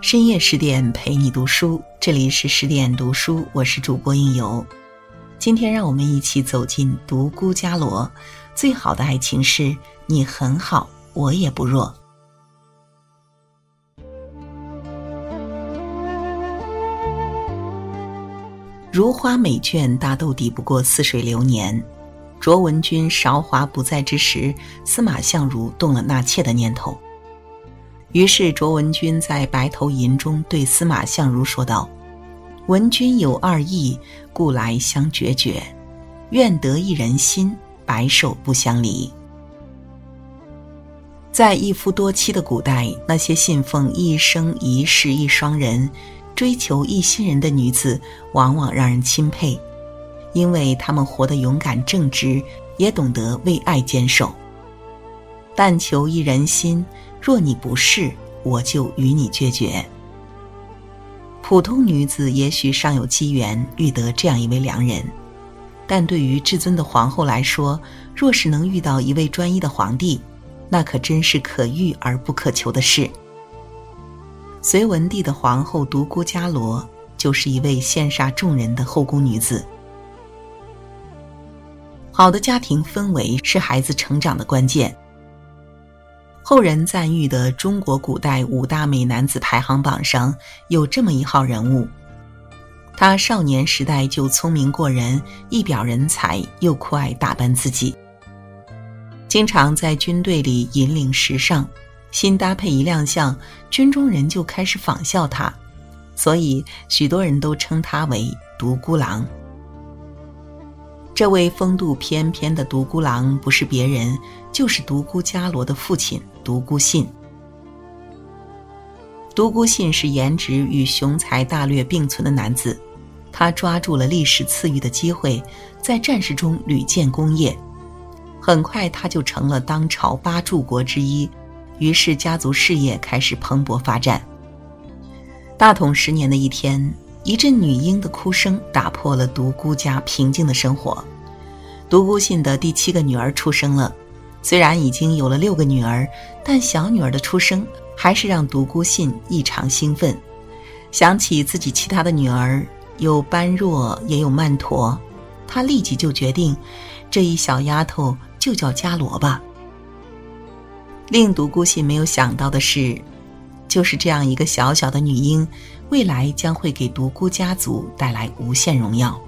深夜十点陪你读书，这里是十点读书，我是主播应由。今天让我们一起走进独孤伽罗。最好的爱情是你很好，我也不弱。如花美眷，大都抵不过似水流年。卓文君韶华不在之时，司马相如动了纳妾的念头。于是，卓文君在《白头吟》中对司马相如说道：“文君有二意，故来相决绝。愿得一人心，白首不相离。”在一夫多妻的古代，那些信奉一生一世一双人、追求一心人的女子，往往让人钦佩，因为他们活得勇敢正直，也懂得为爱坚守。但求一人心。若你不是，我就与你决绝。普通女子也许尚有机缘遇得这样一位良人，但对于至尊的皇后来说，若是能遇到一位专一的皇帝，那可真是可遇而不可求的事。隋文帝的皇后独孤伽罗就是一位羡煞众人的后宫女子。好的家庭氛围是孩子成长的关键。后人赞誉的中国古代五大美男子排行榜上有这么一号人物，他少年时代就聪明过人，一表人才，又酷爱打扮自己，经常在军队里引领时尚，新搭配一亮相，军中人就开始仿效他，所以许多人都称他为独孤狼。这位风度翩翩的独孤狼不是别人，就是独孤伽罗的父亲独孤信。独孤信是颜值与雄才大略并存的男子，他抓住了历史赐予的机会，在战事中屡建功业，很快他就成了当朝八柱国之一，于是家族事业开始蓬勃发展。大统十年的一天。一阵女婴的哭声打破了独孤家平静的生活。独孤信的第七个女儿出生了，虽然已经有了六个女儿，但小女儿的出生还是让独孤信异常兴奋。想起自己其他的女儿有般若，也有曼陀，他立即就决定，这一小丫头就叫伽罗吧。令独孤信没有想到的是。就是这样一个小小的女婴，未来将会给独孤家族带来无限荣耀。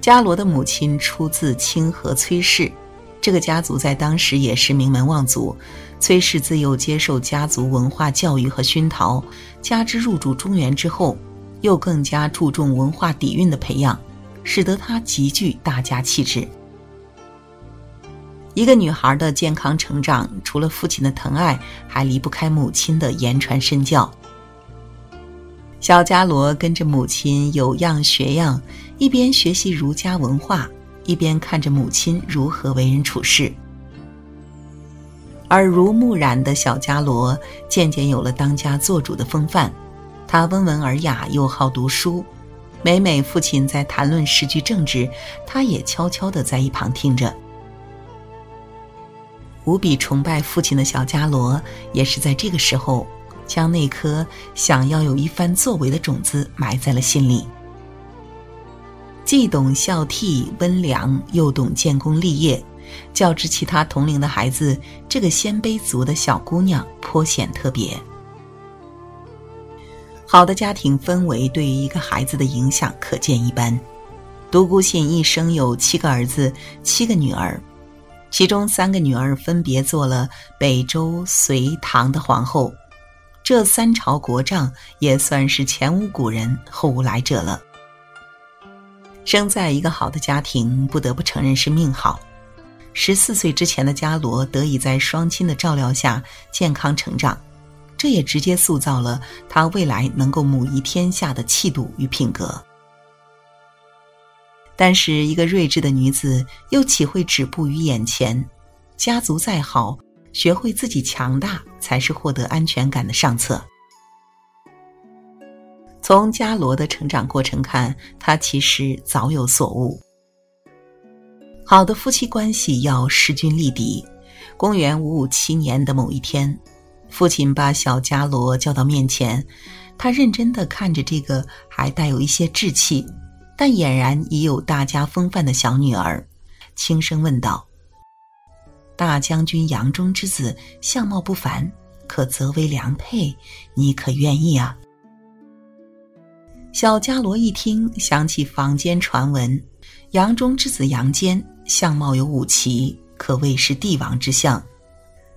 伽罗的母亲出自清河崔氏，这个家族在当时也是名门望族。崔氏自幼接受家族文化教育和熏陶，加之入主中原之后，又更加注重文化底蕴的培养，使得她极具大家气质。一个女孩的健康成长，除了父亲的疼爱，还离不开母亲的言传身教。小伽罗跟着母亲有样学样，一边学习儒家文化，一边看着母亲如何为人处事。耳濡目染的小伽罗渐渐有了当家做主的风范，他温文尔雅又好读书，每每父亲在谈论时局政治，他也悄悄地在一旁听着。无比崇拜父亲的小伽罗，也是在这个时候，将那颗想要有一番作为的种子埋在了心里。既懂孝悌温良，又懂建功立业，较之其他同龄的孩子，这个鲜卑族的小姑娘颇显特别。好的家庭氛围对于一个孩子的影响可见一斑。独孤信一生有七个儿子，七个女儿。其中三个女儿分别做了北周、隋、唐的皇后，这三朝国丈也算是前无古人后无来者了。生在一个好的家庭，不得不承认是命好。十四岁之前的伽罗得以在双亲的照料下健康成长，这也直接塑造了他未来能够母仪天下的气度与品格。但是，一个睿智的女子又岂会止步于眼前？家族再好，学会自己强大，才是获得安全感的上策。从伽罗的成长过程看，他其实早有所悟。好的夫妻关系要势均力敌。公元五五七年的某一天，父亲把小伽罗叫到面前，他认真地看着这个还带有一些稚气，但俨然已有大家风范的小女儿，轻声问道：“大将军杨忠之子，相貌不凡，可择为良配，你可愿意啊？”小伽罗一听，想起坊间传闻，杨忠之子杨坚。相貌有五奇，可谓是帝王之相。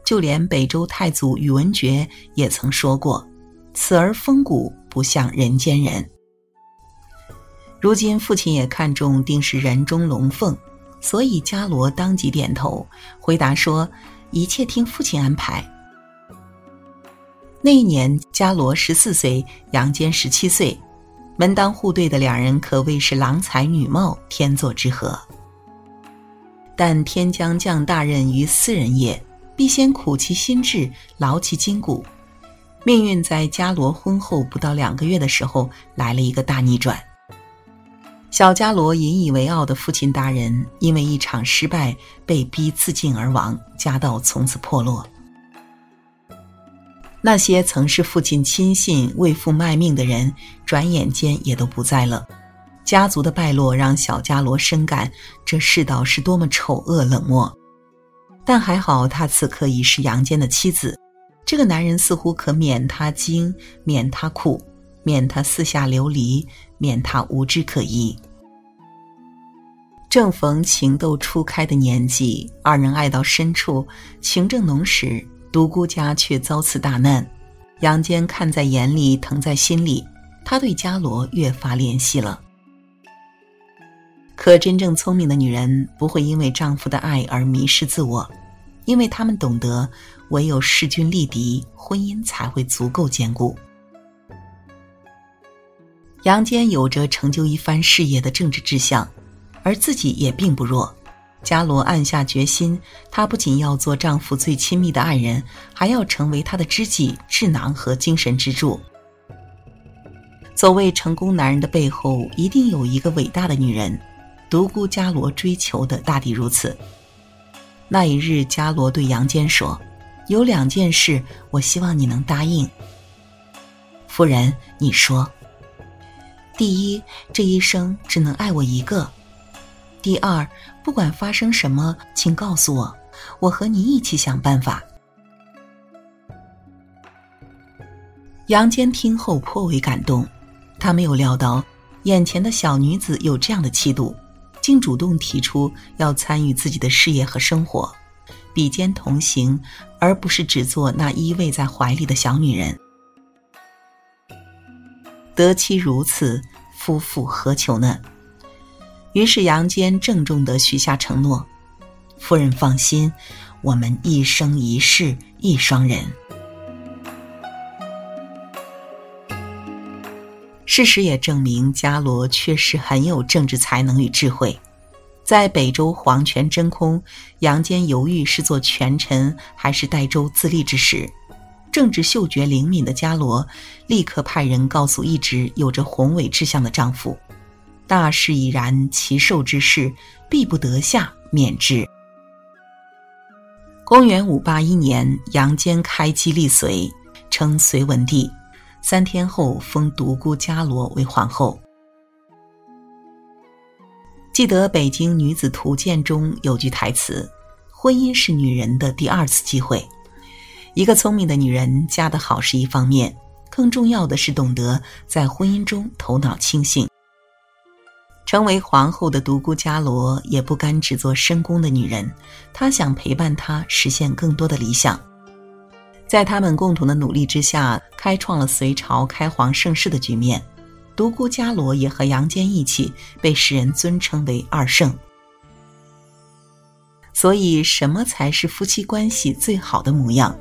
就连北周太祖宇文觉也曾说过：“此儿风骨不像人间人。”如今父亲也看中，定是人中龙凤，所以伽罗当即点头，回答说：“一切听父亲安排。”那一年，伽罗十四岁，杨坚十七岁，门当户对的两人可谓是郎才女貌，天作之合。但天将降大任于斯人也，必先苦其心志，劳其筋骨。命运在伽罗婚后不到两个月的时候来了一个大逆转。小伽罗引以为傲的父亲大人，因为一场失败被逼自尽而亡，家道从此破落。那些曾是父亲亲信、为父卖命的人，转眼间也都不在了。家族的败落让小伽罗深感这世道是多么丑恶冷漠，但还好他此刻已是杨坚的妻子，这个男人似乎可免他惊，免他苦，免他四下流离，免他无枝可依。正逢情窦初开的年纪，二人爱到深处，情正浓时，独孤家却遭此大难。杨坚看在眼里，疼在心里，他对伽罗越发怜惜了。可真正聪明的女人不会因为丈夫的爱而迷失自我，因为她们懂得，唯有势均力敌，婚姻才会足够坚固。杨坚有着成就一番事业的政治志向，而自己也并不弱。伽罗暗下决心，她不仅要做丈夫最亲密的爱人，还要成为他的知己、智囊和精神支柱。所谓成功男人的背后，一定有一个伟大的女人。独孤伽罗追求的大抵如此。那一日，伽罗对杨坚说：“有两件事，我希望你能答应。夫人，你说。第一，这一生只能爱我一个；第二，不管发生什么，请告诉我，我和你一起想办法。”杨坚听后颇为感动，他没有料到眼前的小女子有这样的气度。竟主动提出要参与自己的事业和生活，比肩同行，而不是只做那依偎在怀里的小女人。得妻如此，夫复何求呢？于是杨坚郑重地许下承诺：“夫人放心，我们一生一世一双人。”事实也证明，伽罗确实很有政治才能与智慧。在北周皇权真空，杨坚犹豫是做权臣还是代周自立之时，政治嗅觉灵敏的伽罗立刻派人告诉一直有着宏伟志向的丈夫：“大事已然，其寿之事必不得下，免之。”公元五八一年，杨坚开基立隋，称隋文帝。三天后，封独孤伽罗为皇后。记得《北京女子图鉴》中有句台词：“婚姻是女人的第二次机会。”一个聪明的女人嫁得好是一方面，更重要的是懂得在婚姻中头脑清醒。成为皇后的独孤伽罗也不甘只做深宫的女人，她想陪伴她实现更多的理想。在他们共同的努力之下，开创了隋朝开皇盛世的局面。独孤伽罗也和杨坚一起被世人尊称为二圣。所以，什么才是夫妻关系最好的模样？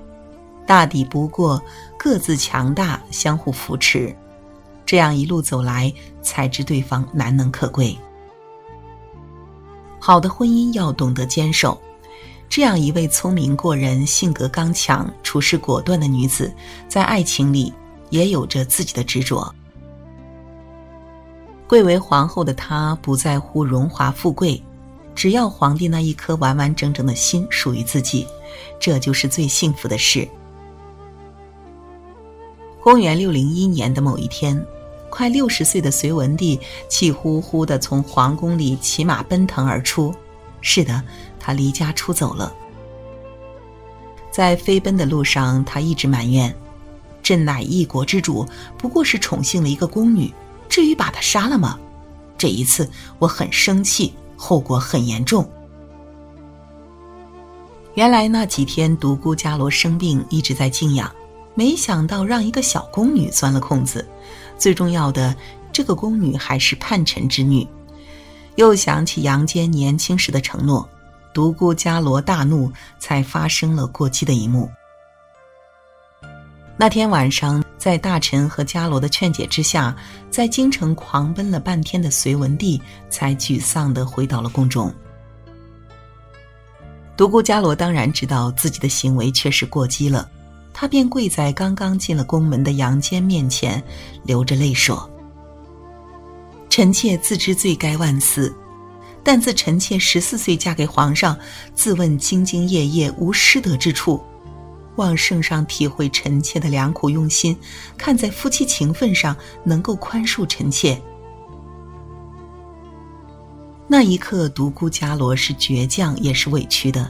大抵不过各自强大，相互扶持，这样一路走来，才知对方难能可贵。好的婚姻要懂得坚守。这样一位聪明过人、性格刚强、处事果断的女子，在爱情里也有着自己的执着。贵为皇后的她不在乎荣华富贵，只要皇帝那一颗完完整整的心属于自己，这就是最幸福的事。公元六零一年的某一天，快六十岁的隋文帝气呼呼地从皇宫里骑马奔腾而出。是的，他离家出走了。在飞奔的路上，他一直埋怨：“朕乃一国之主，不过是宠幸了一个宫女，至于把她杀了吗？这一次我很生气，后果很严重。”原来那几天独孤伽罗生病，一直在静养，没想到让一个小宫女钻了空子。最重要的，这个宫女还是叛臣之女。又想起杨坚年轻时的承诺。独孤伽罗大怒，才发生了过激的一幕。那天晚上，在大臣和伽罗的劝解之下，在京城狂奔了半天的隋文帝，才沮丧地回到了宫中。独孤伽罗当然知道自己的行为确实过激了，他便跪在刚刚进了宫门的杨坚面前，流着泪说：“臣妾自知罪该万死。”但自臣妾十四岁嫁给皇上，自问兢兢业业无失德之处，望圣上体会臣妾的良苦用心，看在夫妻情分上能够宽恕臣妾。那一刻，独孤伽罗是倔强也是委屈的，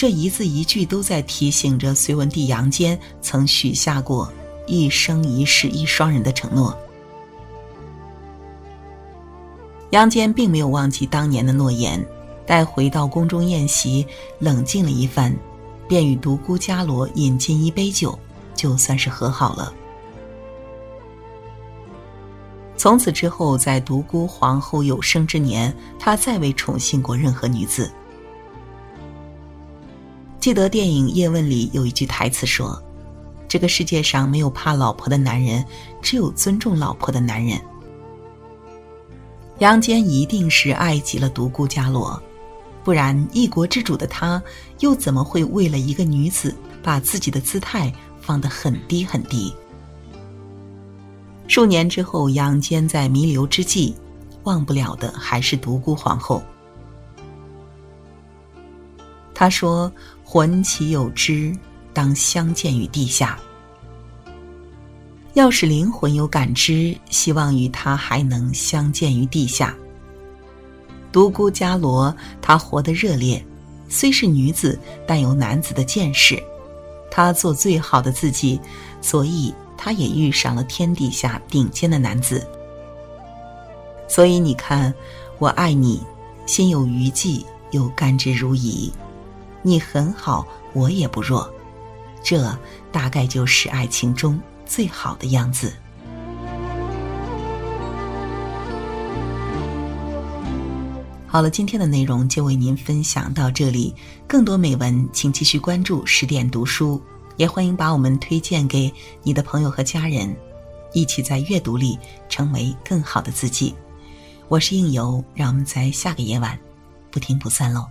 这一字一句都在提醒着隋文帝杨坚曾许下过一生一世一双人的承诺。杨坚并没有忘记当年的诺言，待回到宫中宴席，冷静了一番，便与独孤伽罗饮尽一杯酒，就算是和好了。从此之后，在独孤皇后有生之年，他再未宠幸过任何女子。记得电影《叶问》里有一句台词说：“这个世界上没有怕老婆的男人，只有尊重老婆的男人。”杨坚一定是爱极了独孤伽罗，不然一国之主的他，又怎么会为了一个女子把自己的姿态放得很低很低？数年之后，杨坚在弥留之际，忘不了的还是独孤皇后。他说：“魂岂有知，当相见于地下。”要使灵魂有感知，希望与他还能相见于地下。独孤伽罗，她活得热烈，虽是女子，但有男子的见识。她做最好的自己，所以她也遇上了天底下顶尖的男子。所以你看，我爱你，心有余悸，又甘之如饴。你很好，我也不弱。这大概就是爱情中。最好的样子。好了，今天的内容就为您分享到这里。更多美文，请继续关注十点读书，也欢迎把我们推荐给你的朋友和家人，一起在阅读里成为更好的自己。我是应由，让我们在下个夜晚不听不散喽。